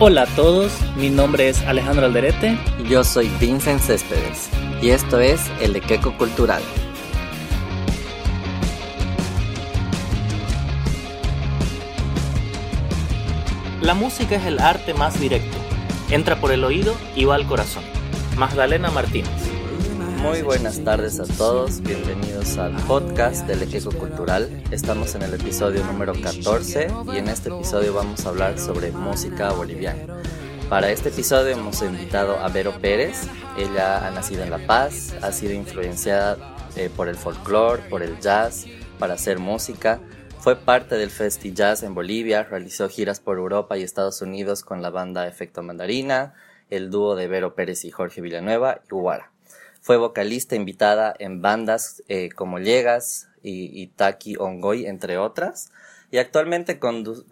Hola a todos, mi nombre es Alejandro Alderete. Yo soy Vincent Céspedes y esto es El Equeco Cultural. La música es el arte más directo. Entra por el oído y va al corazón. Magdalena Martínez. Muy buenas tardes a todos, bienvenidos al podcast del Equipo Cultural. Estamos en el episodio número 14 y en este episodio vamos a hablar sobre música boliviana. Para este episodio hemos invitado a Vero Pérez. Ella ha nacido en La Paz, ha sido influenciada eh, por el folclore, por el jazz, para hacer música. Fue parte del Festi Jazz en Bolivia, realizó giras por Europa y Estados Unidos con la banda Efecto Mandarina, el dúo de Vero Pérez y Jorge Villanueva y Guara. Fue vocalista invitada en bandas eh, como Llegas y, Taki Ongoy, entre otras. Y actualmente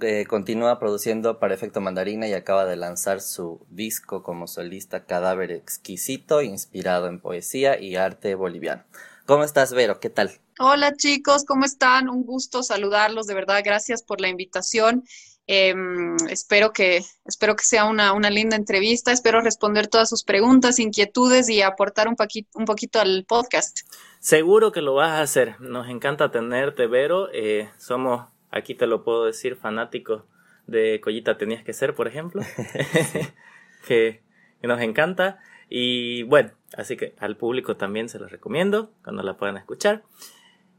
eh, continúa produciendo para Efecto Mandarina y acaba de lanzar su disco como solista Cadáver Exquisito, inspirado en poesía y arte boliviano. ¿Cómo estás, Vero? ¿Qué tal? Hola chicos, ¿cómo están? Un gusto saludarlos, de verdad, gracias por la invitación. Em, espero, que, espero que sea una, linda entrevista, espero responder todas sus preguntas, inquietudes y aportar un, un poquito al podcast. Seguro que lo vas a hacer, nos encanta tenerte, Vero, eh, somos, aquí te lo puedo decir, fanáticos de Collita Tenías que Ser, por ejemplo, que, nos encanta. Y bueno, así que al público también se los recomiendo cuando la puedan escuchar.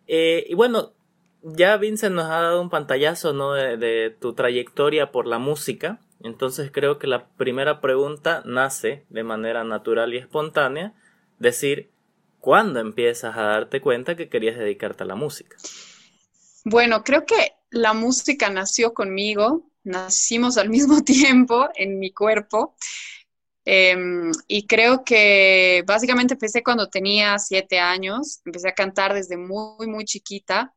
Eh, y bueno, ya Vincent nos ha dado un pantallazo ¿no? de, tu trayectoria por la música. Entonces creo que la primera pregunta nace de manera natural y espontánea. Decir, ¿cuándo empiezas a darte cuenta que querías dedicarte a la música? Bueno, creo que la música nació conmigo, nacimos al mismo tiempo en mi cuerpo. Em, y creo que básicamente empecé cuando tenía siete años, empecé a cantar desde muy, muy chiquita.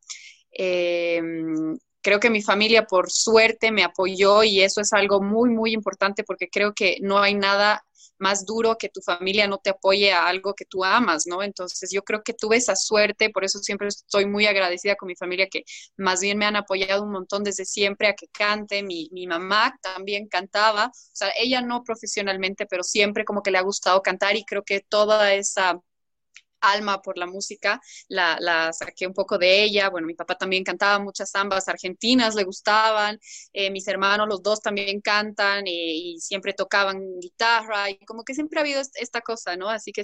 Em, creo que mi familia, por suerte, me apoyó y eso es algo muy, muy importante porque creo que no hay nada más duro que tu familia no te apoye a algo que tú amas, ¿no? Entonces yo creo que tuve esa suerte, por eso siempre estoy muy agradecida con mi familia que más bien me han apoyado un montón desde siempre a que cante. Mi, mi mamá también cantaba, o sea, ella no profesionalmente, pero siempre como que le ha gustado cantar y creo que toda esa alma por la música, la, saqué un poco de ella. Bueno, mi papá también cantaba muchas zambas argentinas, le gustaban. Eh, mis hermanos, los dos también cantan eh, y siempre tocaban guitarra y como que siempre ha habido esta cosa, ¿no? Así que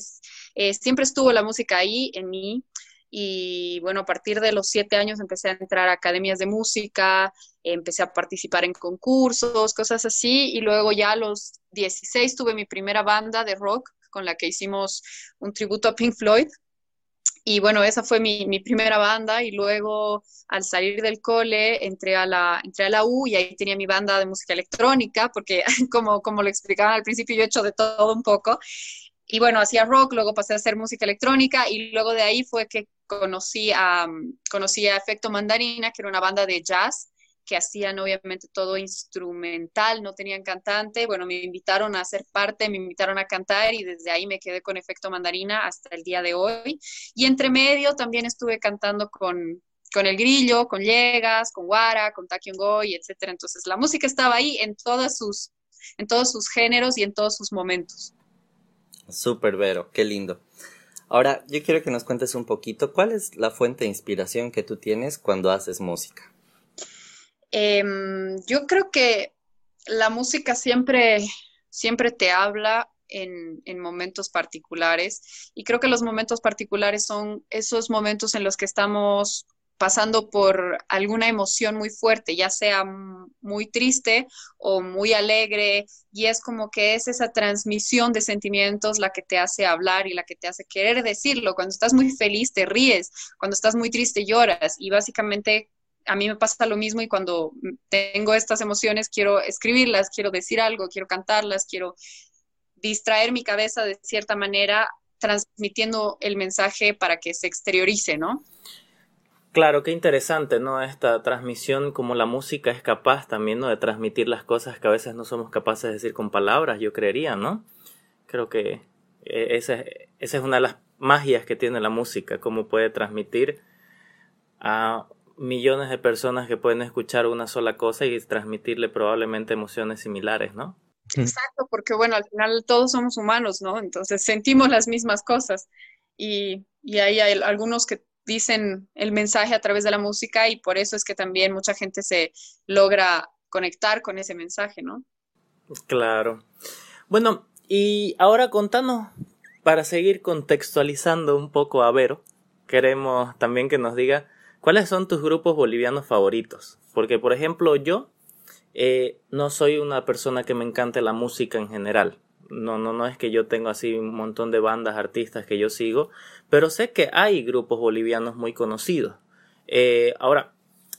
eh, siempre estuvo la música ahí en mí. Y bueno, a partir de los siete años empecé a entrar a academias de música, empecé a participar en concursos, cosas así. Y luego ya a los 16 tuve mi primera banda de rock con la que hicimos un tributo a Pink Floyd. Y bueno, esa fue mi, primera banda y luego al salir del cole entré a, la, entré a la U y ahí tenía mi banda de música electrónica porque como, como lo explicaban al principio yo he hecho de todo un poco. Y bueno, hacía rock, luego pasé a hacer música electrónica y luego de ahí fue que conocí a, conocí a Efecto Mandarina, que era una banda de jazz que hacían obviamente todo instrumental, no tenían cantante. Bueno, me invitaron a ser parte, me invitaron a cantar y desde ahí me quedé con Efecto Mandarina hasta el día de hoy. Y entre medio también estuve cantando con, con El Grillo, con Llegas, con Guara, con Goy, etcétera. Entonces la música estaba ahí en sus en todos sus géneros y en todos sus momentos. Súper, Vero, qué lindo. Ahora, yo quiero que nos cuentes un poquito cuál es la fuente de inspiración que tú tienes cuando haces música. Em, yo creo que la música siempre, siempre te habla en, en, momentos particulares y creo que los momentos particulares son esos momentos en los que estamos pasando por alguna emoción muy fuerte, ya sea muy triste o muy alegre, y es como que es esa transmisión de sentimientos la que te hace hablar y la que te hace querer decirlo. Cuando estás muy feliz te ríes, cuando estás muy triste lloras, y básicamente a mí me pasa lo mismo y cuando tengo estas emociones quiero escribirlas, quiero decir algo, quiero cantarlas, quiero distraer mi cabeza de cierta manera transmitiendo el mensaje para que se exteriorice, ¿no? Claro, qué interesante, ¿no? Esta transmisión, como la música es capaz también, ¿no? De transmitir las cosas que a veces no somos capaces de decir con palabras, yo creería, ¿no? Creo que eh, esa, esa es una de las magias que tiene la música, cómo puede transmitir a millones de personas que pueden escuchar una sola cosa y transmitirle probablemente emociones similares, ¿no? Exacto, porque bueno, al final todos somos humanos, ¿no? Entonces sentimos las mismas cosas y, y ahí hay algunos que dicen el mensaje a través de la música y por eso es que también mucha gente se logra conectar con ese mensaje, ¿no? Claro. Bueno, y ahora contanos, para seguir contextualizando un poco a Vero, queremos también que nos diga cuáles son tus grupos bolivianos favoritos. Porque, por ejemplo, yo eh, no soy una persona que me encante la música en general. No, no, no es que yo tengo así un montón de bandas, artistas que yo sigo, pero sé que hay grupos bolivianos muy conocidos. Eh, ahora,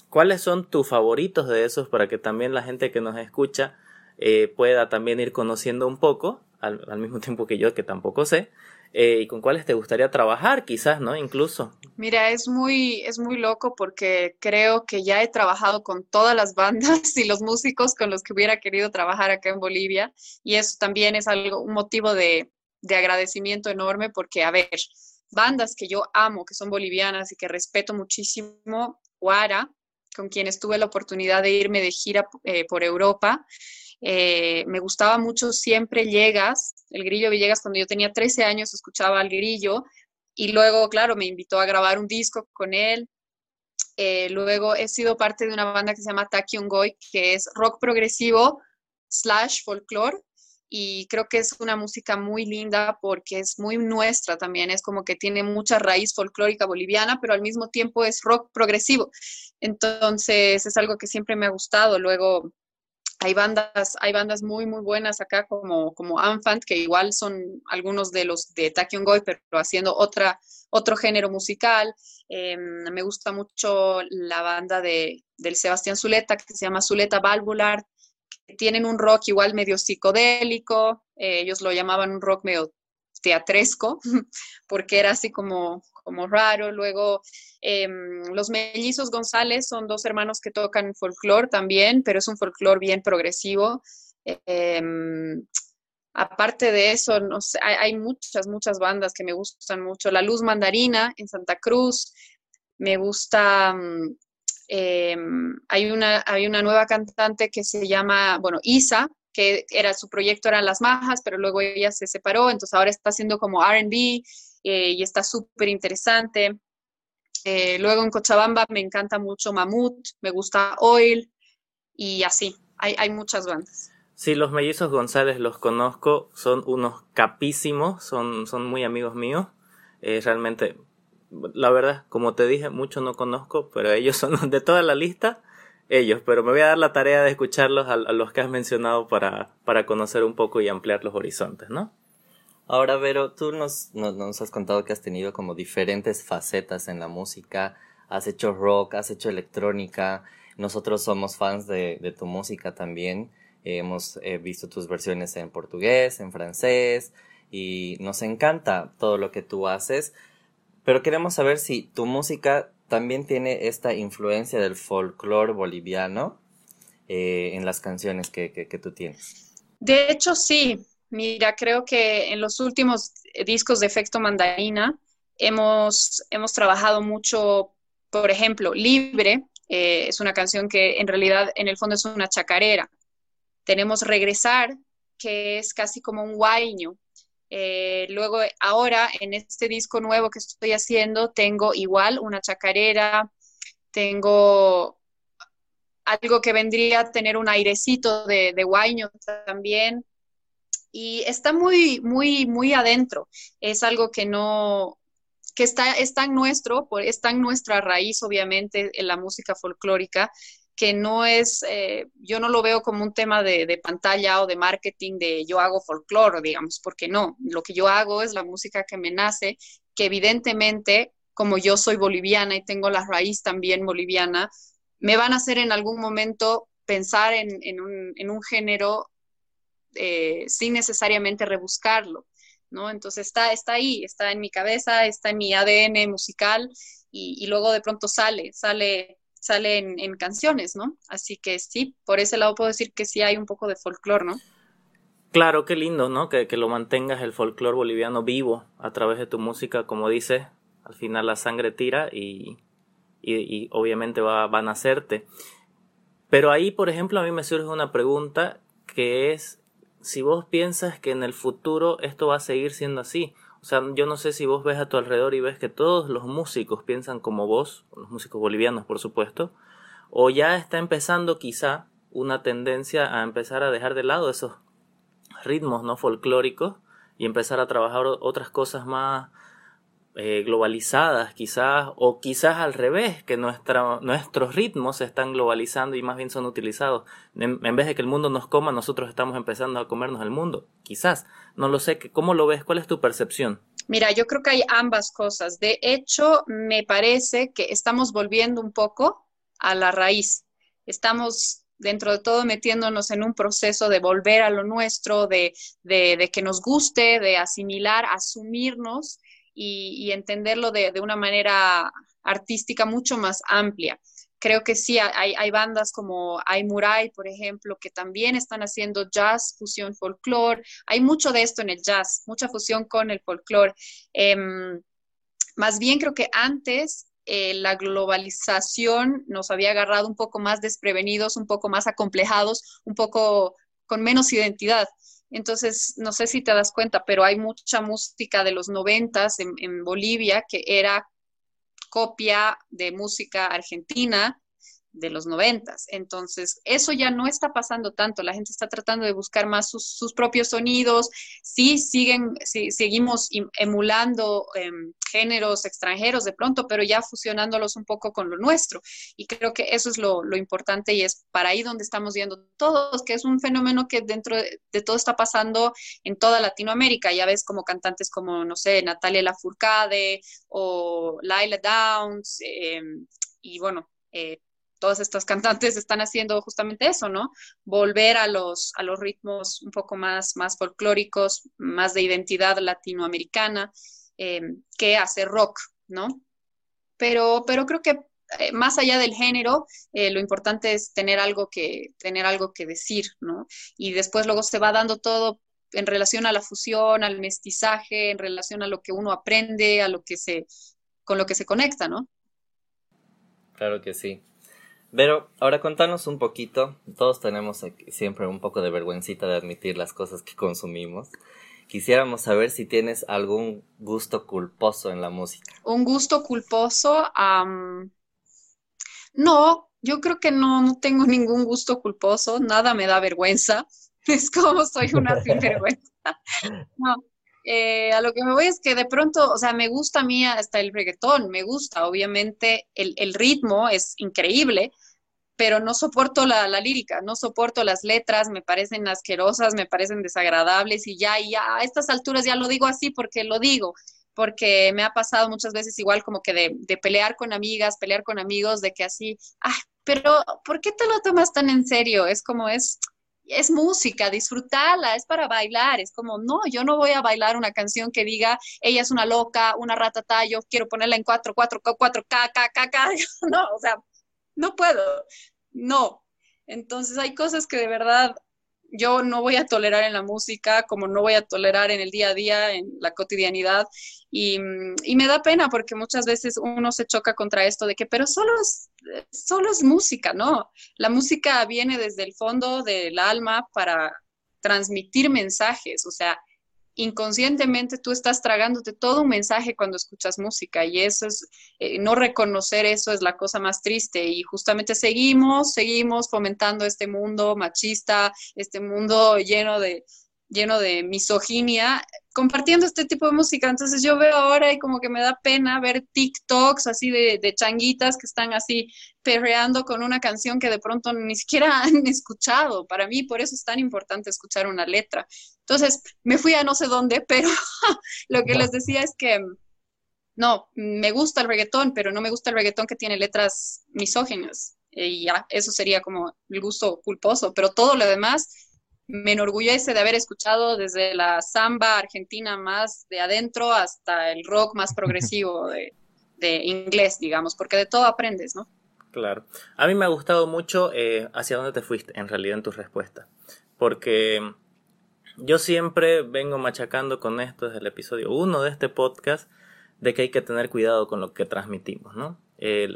¿cuáles son tus favoritos de esos para que también la gente que nos escucha eh, pueda también ir conociendo un poco, al, mismo tiempo que yo, que tampoco sé, eh, y con cuáles te gustaría trabajar, quizás, ¿no? Incluso. Mira, es muy, es muy loco porque creo que ya he trabajado con todas las bandas y los músicos con los que hubiera querido trabajar acá en Bolivia, y eso también es algo, un motivo de, de agradecimiento enorme porque, a ver, bandas que yo amo, que son bolivianas y que respeto muchísimo, Guara, con quienes tuve la oportunidad de irme de gira eh, por Europa, eh, me gustaba mucho siempre Llegas, el grillo Villegas, cuando yo tenía 13 años escuchaba al grillo y luego, claro, me invitó a grabar un disco con él. Eh, luego he sido parte de una banda que se llama Tachyon Goy, que es rock progresivo slash folklore y creo que es una música muy linda porque es muy nuestra también, es como que tiene mucha raíz folclórica boliviana, pero al mismo tiempo es rock progresivo. Entonces es algo que siempre me ha gustado. Luego hay bandas, hay bandas muy, muy buenas acá como, como Anfant, que igual son algunos de los de Tachyon Goy, pero haciendo otra, otro género musical. Em, me gusta mucho la banda de, del Sebastián Zuleta, que se llama Zuleta Valvular, que tienen un rock igual medio psicodélico, eh, ellos lo llamaban un rock medio teatresco, porque era así como, como raro. Luego, em, los mellizos González son dos hermanos que tocan folclore también, pero es un folclore bien progresivo. Em, aparte de eso, no hay, muchas, muchas bandas que me gustan mucho. La Luz Mandarina en Santa Cruz, me gusta, mm, em, hay, una, hay una nueva cantante que se llama, bueno, Isa, que era su proyecto eran las majas, pero luego ella se separó, entonces ahora está haciendo como RB eh, y está súper interesante. Eh, luego en Cochabamba me encanta mucho Mamut, me gusta Oil y así, hay, hay muchas bandas. Sí, los mellizos González los conozco, son unos capísimos, son, son muy amigos míos. Eh, realmente, la verdad, como te dije, mucho no conozco, pero ellos son de toda la lista ellos, pero me voy a dar la tarea de escucharlos a, los que has mencionado para, para conocer un poco y ampliar los horizontes, ¿no? Ahora, Vero, tú nos, nos, has contado que has tenido como diferentes facetas en la música, has hecho rock, has hecho electrónica, nosotros somos fans de, tu música también, hemos eh, visto tus versiones en portugués, en francés, y nos encanta todo lo que tú haces, pero queremos saber si tu música también tiene esta influencia del folclore boliviano eh, en las canciones que, que, tú tienes. De hecho, sí. Mira, creo que en los últimos discos de Efecto Mandarina hemos, hemos trabajado mucho, por ejemplo, Libre, eh, es una canción que en realidad en el fondo es una chacarera. Tenemos Regresar, que es casi como un guaño, eh, luego, ahora en este disco nuevo que estoy haciendo, tengo igual una chacarera, tengo algo que vendría a tener un airecito de, de también. Y está muy, muy, muy adentro. Es algo que no, que está, está en nuestro, está en nuestra raíz, obviamente, en la música folclórica, que no es, eh, yo no lo veo como un tema de, pantalla o de marketing de yo hago folclore, digamos, porque no, lo que yo hago es la música que me nace, que evidentemente, como yo soy boliviana y tengo la raíz también boliviana, me van a hacer en algún momento pensar en, un, género eh, sin necesariamente rebuscarlo, ¿no? Entonces está, está ahí, está en mi cabeza, está en mi ADN musical y, y luego de pronto sale, sale sale en, canciones, ¿no? Así que sí, por ese lado puedo decir que sí hay un poco de folclore, ¿no? Claro, qué lindo, ¿no? Que, lo mantengas el folclore boliviano vivo a través de tu música, como dices, al final la sangre tira y, y, obviamente va, va, a nacerte. Pero ahí, por ejemplo, a mí me surge una pregunta que es si vos piensas que en el futuro esto va a seguir siendo así. O sea, yo no sé si vos ves a tu alrededor y ves que todos los músicos piensan como vos, los músicos bolivianos por supuesto, o ya está empezando quizá una tendencia a empezar a dejar de lado esos ritmos no folclóricos y empezar a trabajar otras cosas más eh, globalizadas quizás o quizás al revés que nuestros ritmos se están globalizando y más bien son utilizados en, vez de que el mundo nos coma nosotros estamos empezando a comernos el mundo quizás no lo sé cómo lo ves cuál es tu percepción Mira, yo creo que hay ambas cosas. De hecho, me parece que estamos volviendo un poco a la raíz. Estamos dentro de todo metiéndonos en un proceso de volver a lo nuestro, de, de, que nos guste, de asimilar, asumirnos y, entenderlo de, de, una manera artística mucho más amplia. Creo que sí, hay, hay bandas como Murai, por ejemplo, que también están haciendo jazz, fusión, folclore. Hay mucho de esto en el jazz, mucha fusión con el folclore. Em, más bien creo que antes eh, la globalización nos había agarrado un poco más desprevenidos, un poco más acomplejados, un poco con menos identidad. Entonces, no sé si te das cuenta, pero hay mucha música de los noventas en, en Bolivia que era copia de música argentina de los noventas. Entonces, eso ya no está pasando tanto. La gente está tratando de buscar más sus, propios sonidos. Sí, siguen, sí, seguimos emulando em, géneros extranjeros de pronto, pero ya fusionándolos un poco con lo nuestro. Y creo que eso es lo, importante y es para ahí donde estamos viendo todos, que es un fenómeno que dentro de, todo está pasando en toda Latinoamérica. Ya ves como cantantes como, no sé, Natalia Lafourcade o Laila Downs. Em, y bueno, eh, todas estas cantantes están haciendo justamente eso, ¿no? Volver a los, a los ritmos un poco más, más folclóricos, más de identidad latinoamericana, eh, que hacer rock, ¿no? Pero, pero creo que eh, más allá del género, eh, lo importante es tener algo que, tener algo que decir, ¿no? Y después luego se va dando todo en relación a la fusión, al mestizaje, en relación a lo que uno aprende, a lo que se, con lo que se conecta, ¿no? Claro que sí. Pero ahora contanos un poquito, todos tenemos siempre un poco de vergüencita de admitir las cosas que consumimos. Quisiéramos saber si tienes algún gusto culposo en la música. Un gusto culposo, no, yo creo que no, no tengo ningún gusto culposo, nada me da vergüenza, es como soy una sinvergüenza. No, eh, a lo que me voy es que de pronto, o sea, me gusta a mí hasta el reggaetón, me gusta, obviamente el, el ritmo es increíble, pero no soporto la, la, lírica, no soporto las letras, me parecen asquerosas, me parecen desagradables y ya, y ya a estas alturas ya lo digo así porque lo digo, porque me ha pasado muchas veces igual como que de, de pelear con amigas, pelear con amigos, de que así, ay, pero ¿por qué te lo tomas tan en serio? Es como es, es música, disfrutarla, es para bailar, es como, no, yo no voy a bailar una canción que diga, ella es una loca, una ratata, yo quiero ponerla en cuatro, cuatro, cuatro, k, k, k, k, no, o sea, no puedo, no. Entonces hay cosas que de verdad yo no voy a tolerar en la música, como no voy a tolerar en el día a día, en la cotidianidad. Y, me da pena porque muchas veces uno se choca contra esto de que, pero solo es, solo es música, ¿no? La música viene desde el fondo del alma para transmitir mensajes, o sea, inconscientemente tú estás tragándote todo un mensaje cuando escuchas música y eso es, eh, no reconocer eso es la cosa más triste y justamente seguimos, seguimos fomentando este mundo machista, este mundo lleno de, lleno de misoginia, compartiendo este tipo de música. Entonces yo veo ahora y como que me da pena ver TikToks así de, de changuitas que están así perreando con una canción que de pronto ni siquiera han escuchado. Para mí por eso es tan importante escuchar una letra. Entonces me fui a no sé dónde, pero lo que les decía es que no, me gusta el reggaetón, pero no me gusta el reggaetón que tiene letras misóginas. Y ya, eso sería como el gusto culposo, pero todo lo demás me enorgullece de haber escuchado desde la samba argentina más de adentro hasta el rock más progresivo de, inglés, digamos, porque de todo aprendes, ¿no? Claro. A mí me ha gustado mucho eh, hacia dónde te fuiste, en realidad, en tu respuesta. Porque yo siempre vengo machacando con esto desde el episodio 1 de este podcast, de que hay que tener cuidado con lo que transmitimos, ¿no?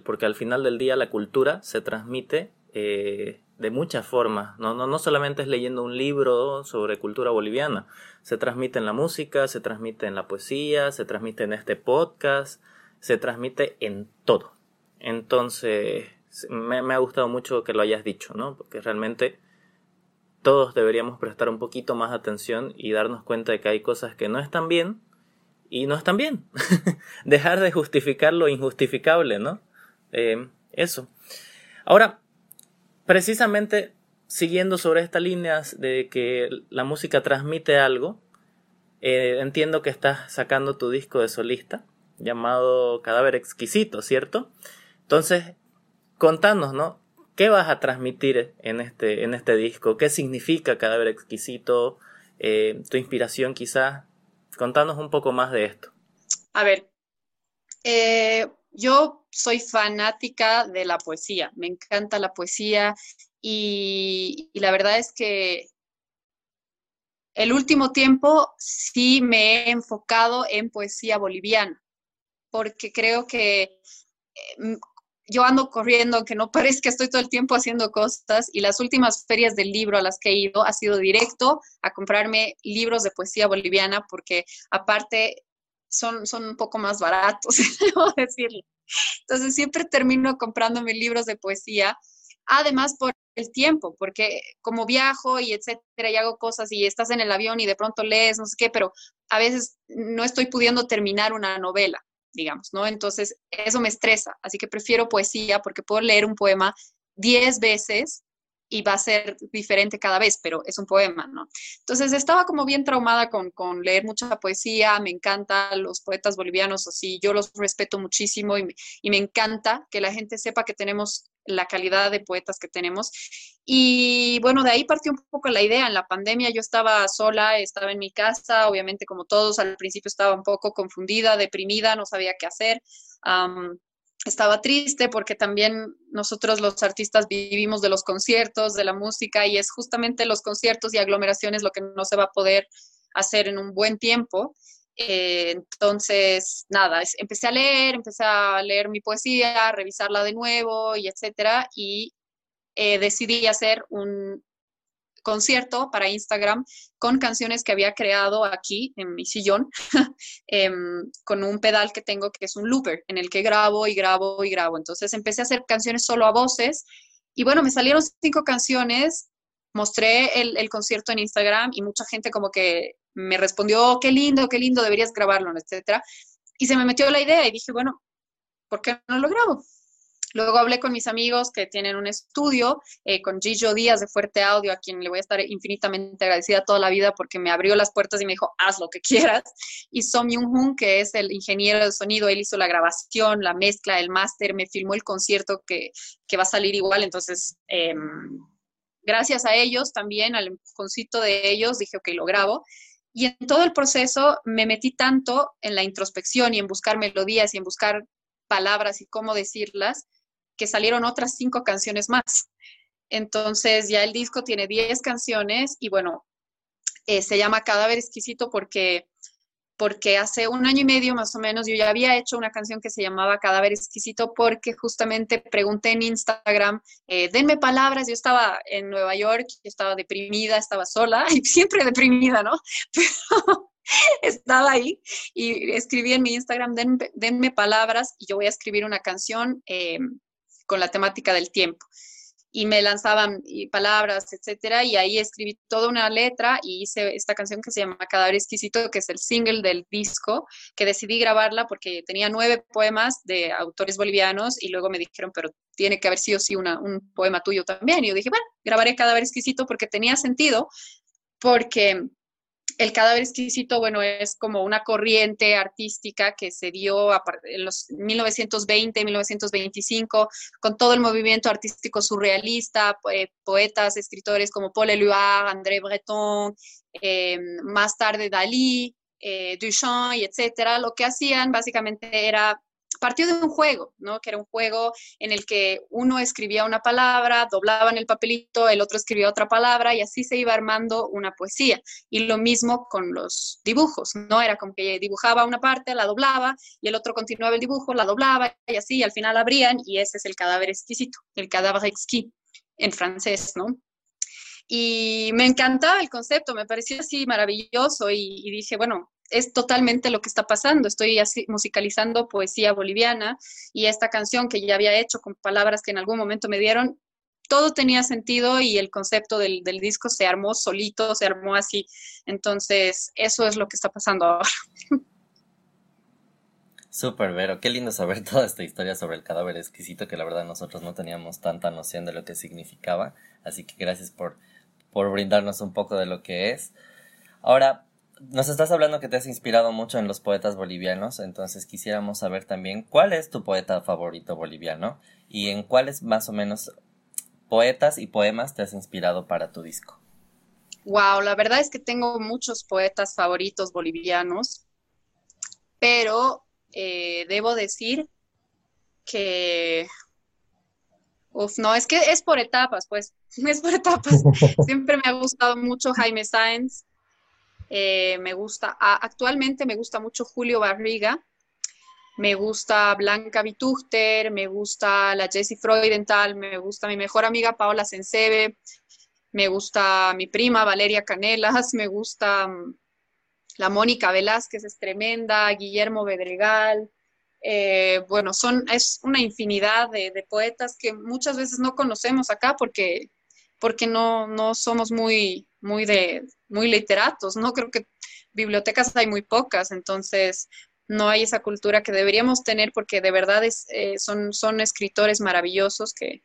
porque al final del día la cultura se transmite eh, de muchas formas. ¿no? No, no solamente es leyendo un libro sobre cultura boliviana, se transmite en la música, se transmite en la poesía, se transmite en este podcast, se transmite en todo. Entonces, me, ha gustado mucho que lo hayas dicho, ¿no? Porque realmente todos deberíamos prestar un poquito más atención y darnos cuenta de que hay cosas que no están bien y no están bien. Dejar de justificar lo injustificable, ¿no? Eh, eso. Ahora, precisamente siguiendo sobre estas líneas de que la música transmite algo, eh, entiendo que estás sacando tu disco de solista llamado Cadáver Exquisito, ¿cierto? Entonces, contanos, ¿no? ¿Qué vas a transmitir en este, en este disco? ¿Qué significa Cadáver Exquisito? Eh, ¿Tu inspiración quizás? Contanos un poco más de esto. A ver, eh, yo soy fanática de la poesía, me encanta la poesía y, la verdad es que el último tiempo sí me he enfocado en poesía boliviana, porque creo que eh, yo ando corriendo, aunque no parezca, estoy todo el tiempo haciendo cosas y las últimas ferias del libro a las que he ido ha sido directo a comprarme libros de poesía boliviana, porque aparte son, son un poco más baratos, debo decirlo. Entonces siempre termino comprándome libros de poesía, además por el tiempo, porque como viajo y etcétera, y hago cosas y estás en el avión y de pronto lees, no sé qué, pero a veces no estoy pudiendo terminar una novela, digamos, ¿no? Entonces eso me estresa, así que prefiero poesía porque puedo leer un poema diez veces y va a ser diferente cada vez, pero es un poema, ¿no? Entonces estaba como bien traumada con, leer mucha poesía, me encantan los poetas bolivianos, así yo los respeto muchísimo y me, encanta que la gente sepa que tenemos la calidad de poetas que tenemos. Y bueno, de ahí partió un poco la idea. En la pandemia yo estaba sola, estaba en mi casa, obviamente como todos, al principio estaba un poco confundida, deprimida, no sabía qué hacer estaba triste porque también nosotros los artistas vivimos de los conciertos, de la música y es justamente los conciertos y aglomeraciones lo que no se va a poder hacer en un buen tiempo. Eh, entonces, nada, empecé a leer, empecé a leer mi poesía, revisarla de nuevo y etcétera y eh, decidí hacer un, concierto para Instagram con canciones que había creado aquí en mi sillón, em, con un pedal que tengo que es un looper, en el que grabo y grabo y grabo. Entonces empecé a hacer canciones solo a voces y bueno, me salieron cinco canciones, mostré el, concierto en Instagram y mucha gente como que me respondió, qué lindo, qué lindo, deberías grabarlo, etcétera. Y se me metió la idea y dije, bueno, ¿por qué no lo grabo? Luego hablé con mis amigos que tienen un estudio, eh, con Gillo Díaz de Fuerte Audio, a quien le voy a estar infinitamente agradecida toda la vida porque me abrió las puertas y me dijo, haz lo que quieras. Y Som Young-hoon, que es el ingeniero de sonido, él hizo la grabación, la mezcla, el máster, me filmó el concierto que, que va a salir igual. Entonces, em, gracias a ellos también, al empujoncito de ellos, dije, ok, lo grabo. Y en todo el proceso me metí tanto en la introspección y en buscar melodías y en buscar palabras y cómo decirlas, que salieron otras cinco canciones más. Entonces ya el disco tiene 10 canciones y bueno, eh, se llama Cadáver Exquisito porque, porque hace un año y medio más o menos yo ya había hecho una canción que se llamaba Cadáver Exquisito porque justamente pregunté en Instagram, eh, denme palabras, yo estaba en Nueva York, estaba deprimida, estaba sola y siempre deprimida, ¿no? Pero estaba ahí y escribí en mi Instagram, denme palabras y yo voy a escribir una canción. Eh, con la temática del tiempo. Y me lanzaban palabras, etcétera, y ahí escribí toda una letra y hice esta canción que se llama Cadáver Exquisito, que es el single del disco, que decidí grabarla porque tenía nueve poemas de autores bolivianos y luego me dijeron, pero tiene que haber sido sí una, un poema tuyo también. Y yo dije, bueno, grabaré Cadáver Exquisito porque tenía sentido, porque el cadáver exquisito, bueno, es como una corriente artística que se dio en los 1920, 1925, con todo el movimiento artístico surrealista, poetas, escritores como Paul Éluard, André Breton, eh, más tarde Dalí, eh, Duchamp y etcétera, lo que hacían básicamente era partió de un juego, ¿no? Que era un juego en el que uno escribía una palabra, doblaban el papelito, el otro escribía otra palabra y así se iba armando una poesía. Y lo mismo con los dibujos, ¿no? Era como que dibujaba una parte, la doblaba y el otro continuaba el dibujo, la doblaba y así, y al final abrían y ese es el cadáver exquisito, el cadáver exquisito. en francés, ¿no? Y me encantaba el concepto, me parecía así maravilloso y, dije, bueno, es totalmente lo que está pasando. Estoy así musicalizando poesía boliviana y esta canción que ya había hecho con palabras que en algún momento me dieron, todo tenía sentido y el concepto del, del disco se armó solito, se armó así. Entonces, eso es lo que está pasando ahora. Súper, Vero. Qué lindo saber toda esta historia sobre el cadáver exquisito que la verdad nosotros no teníamos tanta noción de lo que significaba. Así que gracias por por brindarnos un poco de lo que es. Ahora, nos estás hablando que te has inspirado mucho en los poetas bolivianos, entonces quisiéramos saber también cuál es tu poeta favorito boliviano y en cuáles más o menos poetas y poemas te has inspirado para tu disco. Wow, la verdad es que tengo muchos poetas favoritos bolivianos, pero eh, debo decir que Uf, no, es que es por etapas, pues, es por etapas. Siempre me ha gustado mucho Jaime Sáenz, eh, me gusta, actualmente me gusta mucho Julio Barriga, me gusta Blanca Vituchter, me gusta la Jessie Freudenthal, me gusta mi mejor amiga Paola Sensebe, me gusta mi prima Valeria Canelas, me gusta mm, la Mónica Velázquez, es tremenda, Guillermo Bedregal, eh, bueno, son, es una infinidad de, poetas que muchas veces no conocemos acá porque, porque no, no somos muy, muy, de, muy literatos, ¿no? Creo que bibliotecas hay muy pocas, entonces no hay esa cultura que deberíamos tener porque de verdad es, eh, son, son escritores maravillosos que,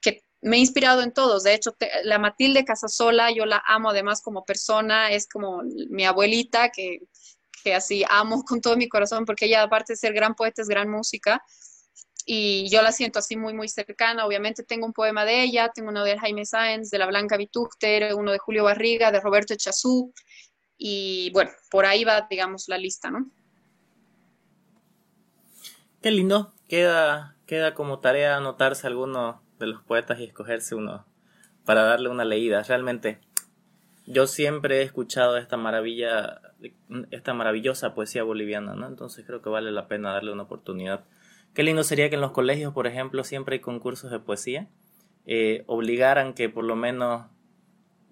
que me he inspirado en todos. De hecho, la Matilde Casasola, yo la amo además como persona, es como mi abuelita que que así amo con todo mi corazón, porque ella, aparte de ser gran poeta, es gran música. Y yo la siento así muy, muy cercana. Obviamente tengo un poema de ella, tengo uno de Jaime Sáenz, de la Blanca Vitúcter, uno de Julio Barriga, de Roberto Echazú. Y bueno, por ahí va, digamos, la lista, ¿no? Qué lindo. Queda, queda como tarea anotarse alguno de los poetas y escogerse uno para darle una leída. Realmente yo siempre he escuchado esta maravilla, esta maravillosa poesía boliviana, ¿no? Entonces creo que vale la pena darle una oportunidad. Qué lindo sería que en los colegios, por ejemplo, siempre hay concursos de poesía, eh, obligaran que por lo menos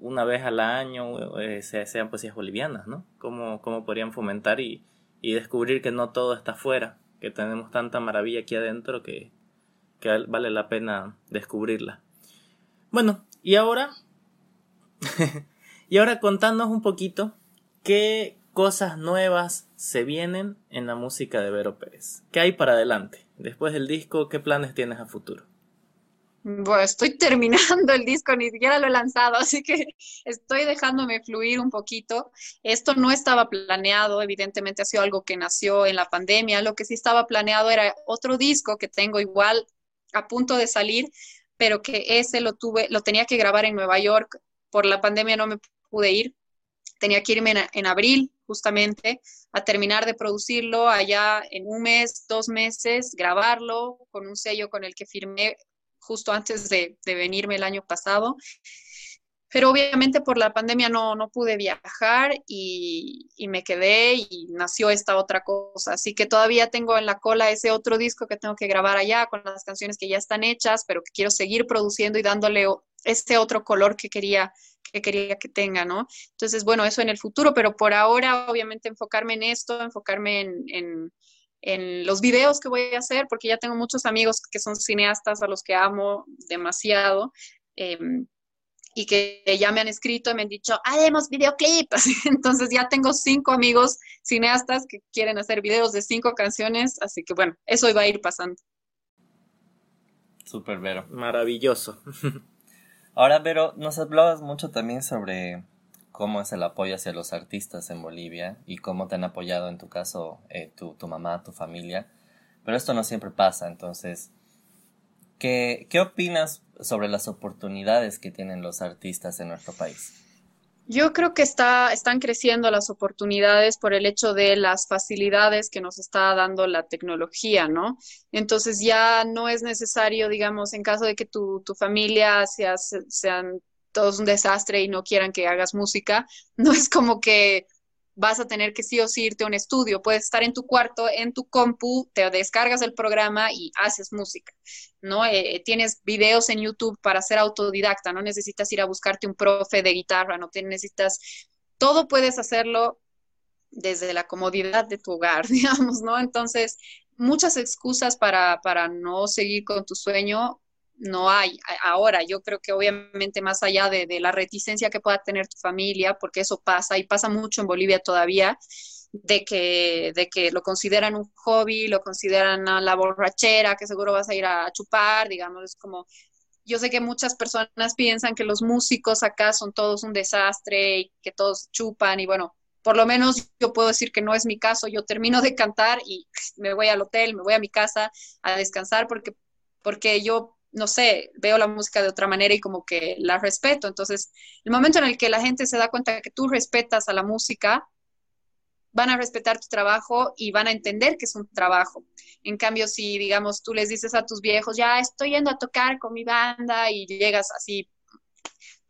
una vez al año eh, sean poesías bolivianas, ¿no? ¿Cómo, cómo podrían fomentar y, y, descubrir que no todo está afuera, que tenemos tanta maravilla aquí adentro que, que vale la pena descubrirla. Bueno, y ahora Y ahora contanos un poquito qué cosas nuevas se vienen en la música de Vero Pérez. ¿Qué hay para adelante? Después del disco, ¿qué planes tienes a futuro? Bueno, estoy terminando el disco, ni siquiera lo he lanzado, así que estoy dejándome fluir un poquito. Esto no estaba planeado, evidentemente ha sido algo que nació en la pandemia. Lo que sí estaba planeado era otro disco que tengo igual a punto de salir, pero que ese lo tuve, lo tenía que grabar en Nueva York. Por la pandemia no me pude ir. Tenía que irme en, abril, justamente, a terminar de producirlo allá en un mes, dos meses, grabarlo con un sello con el que firmé justo antes de, venirme el año pasado. Pero obviamente por la pandemia no, no pude viajar y, y, me quedé y nació esta otra cosa. Así que todavía tengo en la cola ese otro disco que tengo que grabar allá con las canciones que ya están hechas, pero que quiero seguir produciendo y dándole este otro color que quería que quería que tenga, ¿no? Entonces, bueno, eso en el futuro, pero por ahora, obviamente, enfocarme en esto, enfocarme en, los videos que voy a hacer, porque ya tengo muchos amigos que son cineastas a los que amo demasiado. Em, y que ya me han escrito y me han dicho, haremos videoclips. Entonces ya tengo cinco amigos cineastas que quieren hacer videos de cinco canciones, así que bueno, eso iba a ir pasando. Súper, Vero. Maravilloso. Ahora, pero nos hablabas mucho también sobre cómo es el apoyo hacia los artistas en Bolivia y cómo te han apoyado en tu caso eh, tu, tu, mamá, tu familia. Pero esto no siempre pasa, entonces, ¿qué, ¿qué opinas sobre las oportunidades que tienen los artistas en nuestro país? Yo creo que está, están creciendo las oportunidades por el hecho de las facilidades que nos está dando la tecnología, ¿no? Entonces ya no es necesario, digamos, en caso de que tu, tu familia sea, sean todos un desastre y no quieran que hagas música, no es como que vas a tener que sí o sí irte a un estudio. Puedes estar en tu cuarto, en tu compu, te descargas el programa y haces música, ¿no? Eh, tienes videos en YouTube para ser autodidacta, no necesitas ir a buscarte un profe de guitarra, no necesitas, todo puedes hacerlo desde la comodidad de tu hogar, digamos, ¿no? Entonces, muchas excusas para, para no seguir con tu sueño no hay. Ahora, yo creo que obviamente más allá de, la reticencia que pueda tener tu familia, porque eso pasa y pasa mucho en Bolivia todavía, de que, de que lo consideran un hobby, lo consideran la borrachera, que seguro vas a ir a chupar, digamos, es como, yo sé que muchas personas piensan que los músicos acá son todos un desastre y que todos chupan y bueno, por lo menos yo puedo decir que no es mi caso, yo termino de cantar y me voy al hotel, me voy a mi casa a descansar porque, porque yo no sé, veo la música de otra manera y como que la respeto. Entonces, el momento en el que la gente se da cuenta que tú respetas a la música, van a respetar tu trabajo y van a entender que es un trabajo. En cambio, si, digamos, tú les dices a tus viejos, ya estoy yendo a tocar con mi banda y llegas así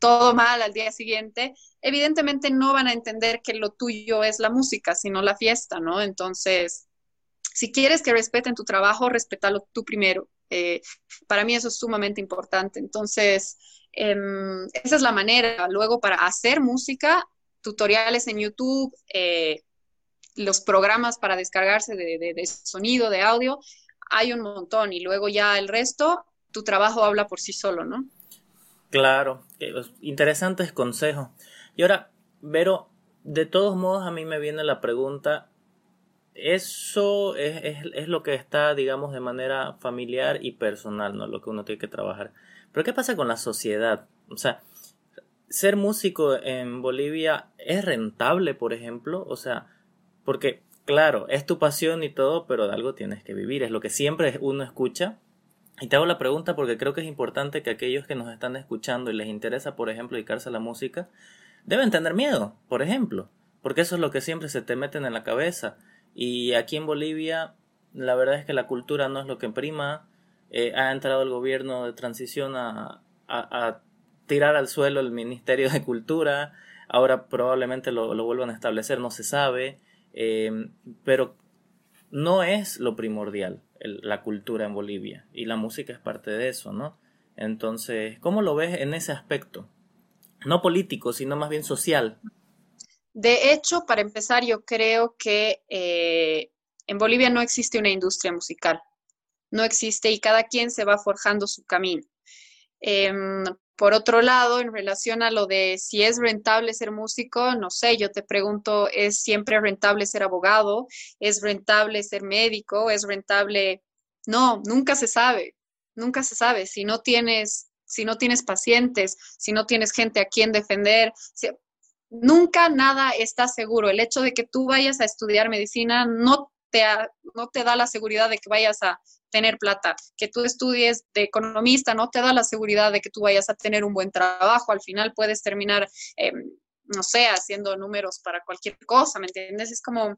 todo mal al día siguiente, evidentemente no van a entender que lo tuyo es la música, sino la fiesta, ¿no? Entonces, si quieres que respeten tu trabajo, respétalo tú primero eh, para mí eso es sumamente importante. Entonces, em, esa es la manera. Luego, para hacer música, tutoriales en YouTube, eh, los programas para descargarse de, sonido, de audio, hay un montón. Y luego ya el resto, tu trabajo habla por sí solo, ¿no? Claro, interesantes consejos. Y ahora, Vero, de todos modos a mí me viene la pregunta, eso es, es, lo que está, digamos, de manera familiar y personal, ¿no? Lo que uno tiene que trabajar. Pero ¿qué pasa con la sociedad? O sea, ser músico en Bolivia es rentable, por ejemplo, o sea, porque, claro, es tu pasión y todo, pero de algo tienes que vivir, es lo que siempre uno escucha. Y te hago la pregunta porque creo que es importante que aquellos que nos están escuchando y les interesa, por ejemplo, dedicarse a la música, deben tener miedo, por ejemplo, porque eso es lo que siempre se te meten en la cabeza. Y aquí en Bolivia, la verdad es que la cultura no es lo que prima. Eh, ha entrado el gobierno de transición a, a, tirar al suelo el Ministerio de Cultura. Ahora probablemente lo, lo vuelvan a establecer, no se sabe. Eh, pero no es lo primordial la cultura en Bolivia. Y la música es parte de eso, ¿no? Entonces, ¿cómo lo ves en ese aspecto? No político, sino más bien social. De hecho, para empezar, yo creo que eh, en Bolivia no existe una industria musical. No existe y cada quien se va forjando su camino. Em, por otro lado, en relación a lo de si es rentable ser músico, no sé, yo te pregunto, ¿es siempre rentable ser abogado? ¿Es rentable ser médico? ¿Es rentable? No, nunca se sabe, nunca se sabe. Si no tienes, si no tienes pacientes, si no tienes gente a quien defender, nunca nada está seguro. El hecho de que tú vayas a estudiar medicina no te, no te da la seguridad de que vayas a tener plata. Que tú estudies de economista no te da la seguridad de que tú vayas a tener un buen trabajo. Al final puedes terminar, em, no sé, haciendo números para cualquier cosa, ¿me entiendes? Es como,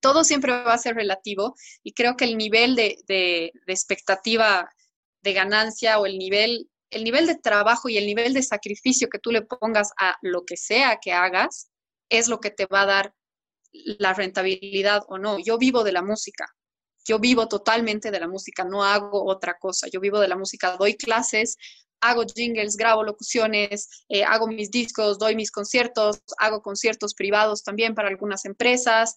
todo siempre va a ser relativo y creo que el nivel de, de expectativa de ganancia o el nivel el nivel de trabajo y el nivel de sacrificio que tú le pongas a lo que sea que hagas es lo que te va a dar la rentabilidad o no. Yo vivo de la música, yo vivo totalmente de la música, no hago otra cosa, yo vivo de la música, doy clases, hago jingles, grabo locuciones, eh, hago mis discos, doy mis conciertos, hago conciertos privados también para algunas empresas,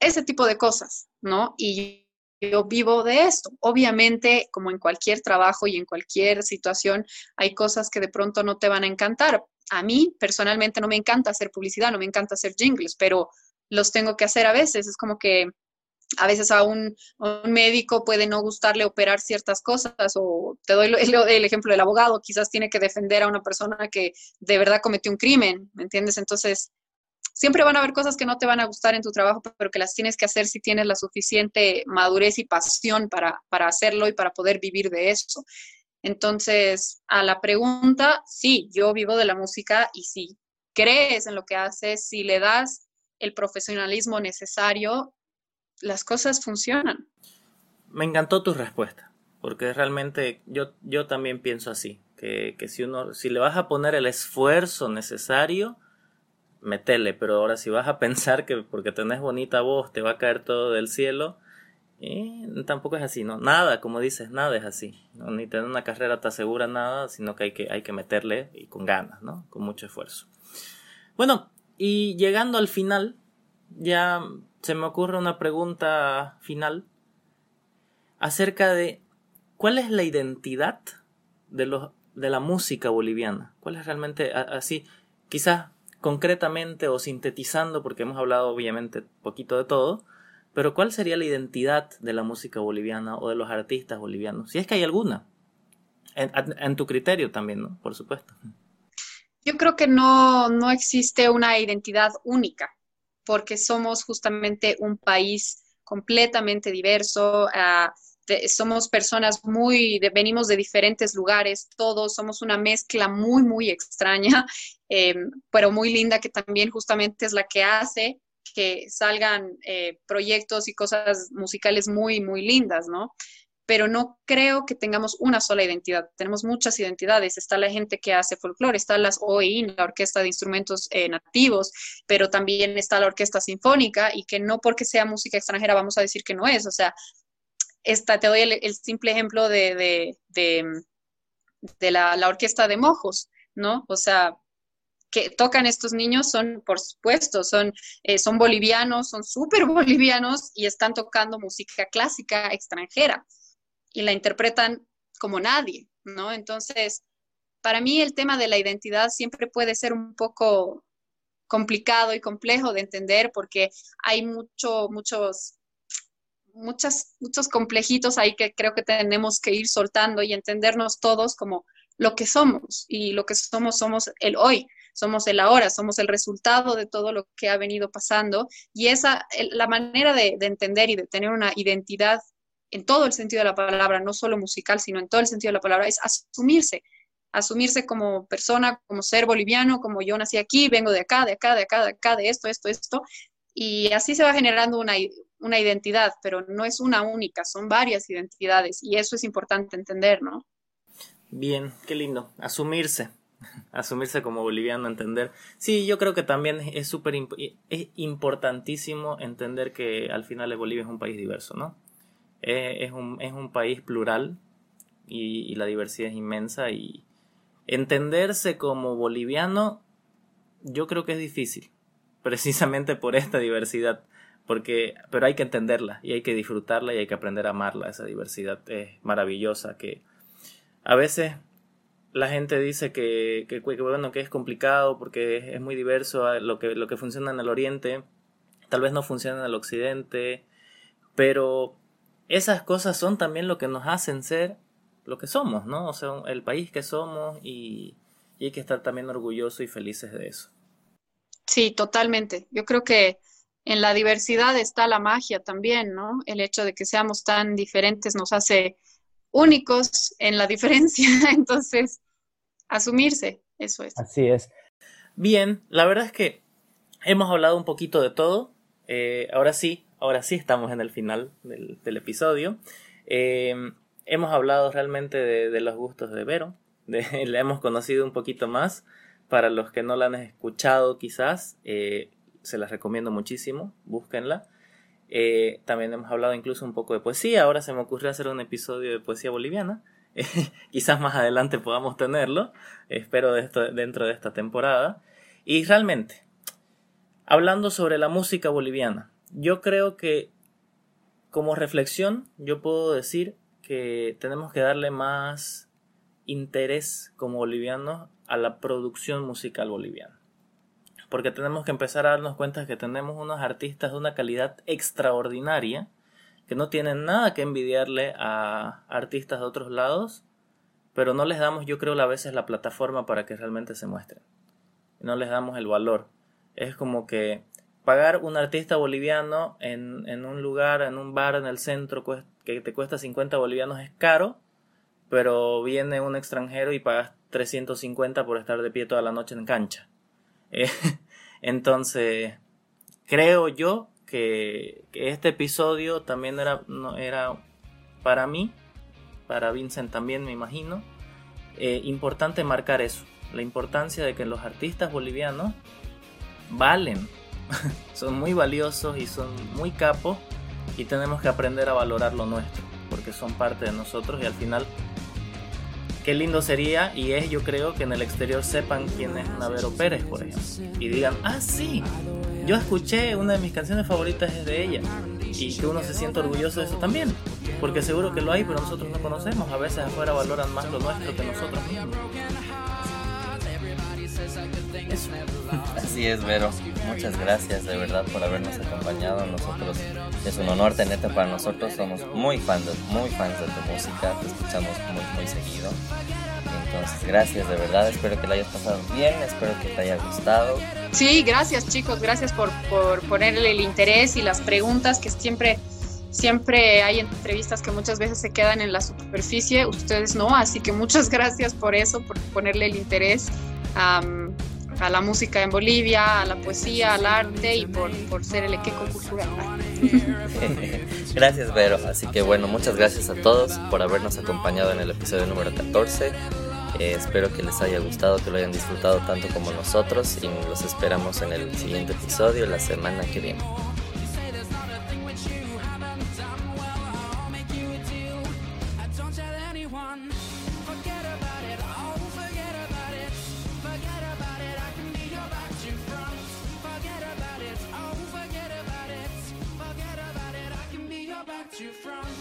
ese tipo de cosas, ¿no? Y yo vivo de esto. Obviamente, como en cualquier trabajo y en cualquier situación, hay cosas que de pronto no te van a encantar. A mí personalmente no me encanta hacer publicidad, no me encanta hacer jingles, pero los tengo que hacer a veces. Es como que a veces a un, médico puede no gustarle operar ciertas cosas o te doy el, el, ejemplo del abogado, quizás tiene que defender a una persona que de verdad cometió un crimen, ¿me entiendes? Entonces, Siempre van a haber cosas que no te van a gustar en tu trabajo, pero que las tienes que hacer si tienes la suficiente madurez y pasión para, hacerlo y para poder vivir de eso. Entonces, a la pregunta, sí, yo vivo de la música y si crees en lo que haces, si le das el profesionalismo necesario, las cosas funcionan. Me encantó tu respuesta, porque realmente yo, yo también pienso así, que, que si uno, si le vas a poner el esfuerzo necesario, metele, pero ahora si vas a pensar que porque tenés bonita voz te va a caer todo del cielo, tampoco es así, ¿no? Nada, como dices, nada es así. Ni tener una carrera te asegura nada, sino que hay que, hay que meterle y con ganas, ¿no? Con mucho esfuerzo. Bueno, y llegando al final, ya se me ocurre una pregunta final acerca de cuál es la identidad de, los, de la música boliviana. ¿Cuál es realmente así? Quizás concretamente o sintetizando, porque hemos hablado obviamente poquito de todo, pero ¿cuál sería la identidad de la música boliviana o de los artistas bolivianos? Si es que hay alguna. En, tu criterio también, ¿no? Por supuesto. Yo creo que no, no existe una identidad única, porque somos justamente un país completamente diverso. Uh, somos personas muy, venimos de diferentes lugares, todos somos una mezcla muy, muy extraña, em, pero muy linda que también justamente es la que hace que salgan eh, proyectos y cosas musicales muy, muy lindas, ¿no? Pero no creo que tengamos una sola identidad. Tenemos muchas identidades. Está la gente que hace folclore, está las OEI, la Orquesta de Instrumentos eh, Nativos, pero también está la Orquesta Sinfónica y que no porque sea música extranjera vamos a decir que no es. O sea, esta, te doy el, simple ejemplo de, de, la, la Orquesta de Mojos, ¿no? O sea, que tocan estos niños son, por supuesto, son, eh, son bolivianos, son súper bolivianos y están tocando música clásica extranjera y la interpretan como nadie, ¿no? Entonces, para mí el tema de la identidad siempre puede ser un poco complicado y complejo de entender porque hay mucho, muchos, muchas, muchos complejitos ahí que creo que tenemos que ir soltando y entendernos todos como lo que somos. Y lo que somos somos el hoy somos el ahora, somos el resultado de todo lo que ha venido pasando. Y esa, la manera de, entender y de tener una identidad en todo el sentido de la palabra, no solo musical, sino en todo el sentido de la palabra, es asumirse, asumirse como persona, como ser boliviano, como yo nací aquí, vengo de acá, de acá, de acá, de acá, de esto, esto, esto, y así se va generando una, una identidad, pero no es una única, son varias identidades, y eso es importante entender, ¿no? Bien, qué lindo, asumirse, asumirse como boliviano, entender. Sí, yo creo que también es súper es importantísimo entender que al final Bolivia es un país diverso, ¿no? es, un, es un país plural y, la diversidad es inmensa y entenderse como boliviano yo creo que es difícil, precisamente por esta diversidad. Porque, pero hay que entenderla y hay que disfrutarla y hay que aprender a amarla. Esa diversidad es maravillosa que a veces la gente dice que, que, bueno, que es complicado porque es, muy diverso lo que, lo que funciona en el oriente, tal vez no funciona en el occidente, pero esas cosas son también lo que nos hacen ser lo que somos, ¿no? O sea, el país que somos y, y hay que estar también orgullosos y felices de eso. Sí, totalmente. Yo creo que en la diversidad está la magia también, ¿no? El hecho de que seamos tan diferentes nos hace únicos en la diferencia. Entonces, asumirse, eso es. Así es. Bien, la verdad es que hemos hablado un poquito de todo. Eh, ahora sí, ahora sí estamos en el final del, episodio. Eh, hemos hablado realmente de, los gustos de Vero, de, la hemos conocido un poquito más. Para los que no la han escuchado quizás, eh, se las recomiendo muchísimo, búsquenla. también hemos hablado incluso un poco de poesía, ahora se me ocurrió hacer un episodio de poesía boliviana. quizás más adelante podamos tenerlo, espero dentro de esta temporada. Y realmente, hablando sobre la música boliviana, yo creo que como reflexión yo puedo decir que tenemos que darle más interés como bolivianos a la producción musical boliviana. Porque tenemos que empezar a darnos cuenta que tenemos unos artistas de una calidad extraordinaria que no tienen nada que envidiarle a artistas de otros lados, pero no les damos, yo creo, a veces la plataforma para que realmente se muestren. No les damos el valor. Es como que pagar un artista boliviano en, en un lugar, en un bar en el centro, que te cuesta 50 bolivianos es caro, pero viene un extranjero y pagas 350 por estar de pie toda la noche en cancha. Eh, entonces, creo yo que, este episodio también era, no, era para mí, para Vincent también me imagino, eh, importante marcar eso, la importancia de que los artistas bolivianos valen, son muy valiosos y son muy capos y tenemos que aprender a valorar lo nuestro, porque son parte de nosotros y al final qué lindo sería y es yo creo que en el exterior sepan quién es Navero Pérez, por ejemplo, y digan, ah, sí, yo escuché una de mis canciones favoritas es de ella y que uno se sienta orgulloso de eso también, porque seguro que lo hay, pero nosotros no conocemos, a veces afuera valoran más lo nuestro que nosotros mismos. Así es, Vero. Muchas gracias de verdad por habernos acompañado. Nosotros es un honor tenerte para nosotros. Somos muy fans de, muy fans de tu música. Te escuchamos muy, muy seguido. Entonces, gracias de verdad. Espero que la hayas pasado bien. Espero que te haya gustado. Sí, gracias chicos. Gracias por, por ponerle el interés y las preguntas que siempre siempre hay entrevistas que muchas veces se quedan en la superficie, ustedes no, así que muchas gracias por eso, por ponerle el interés a la música en Bolivia, a la poesía, al arte y por, por ser el equipo cultural. gracias, Vero. Así que bueno, muchas gracias a todos por habernos acompañado en el episodio número 14. Eh, espero que les haya gustado, que lo hayan disfrutado tanto como nosotros y los esperamos en el siguiente episodio la semana que viene. You from.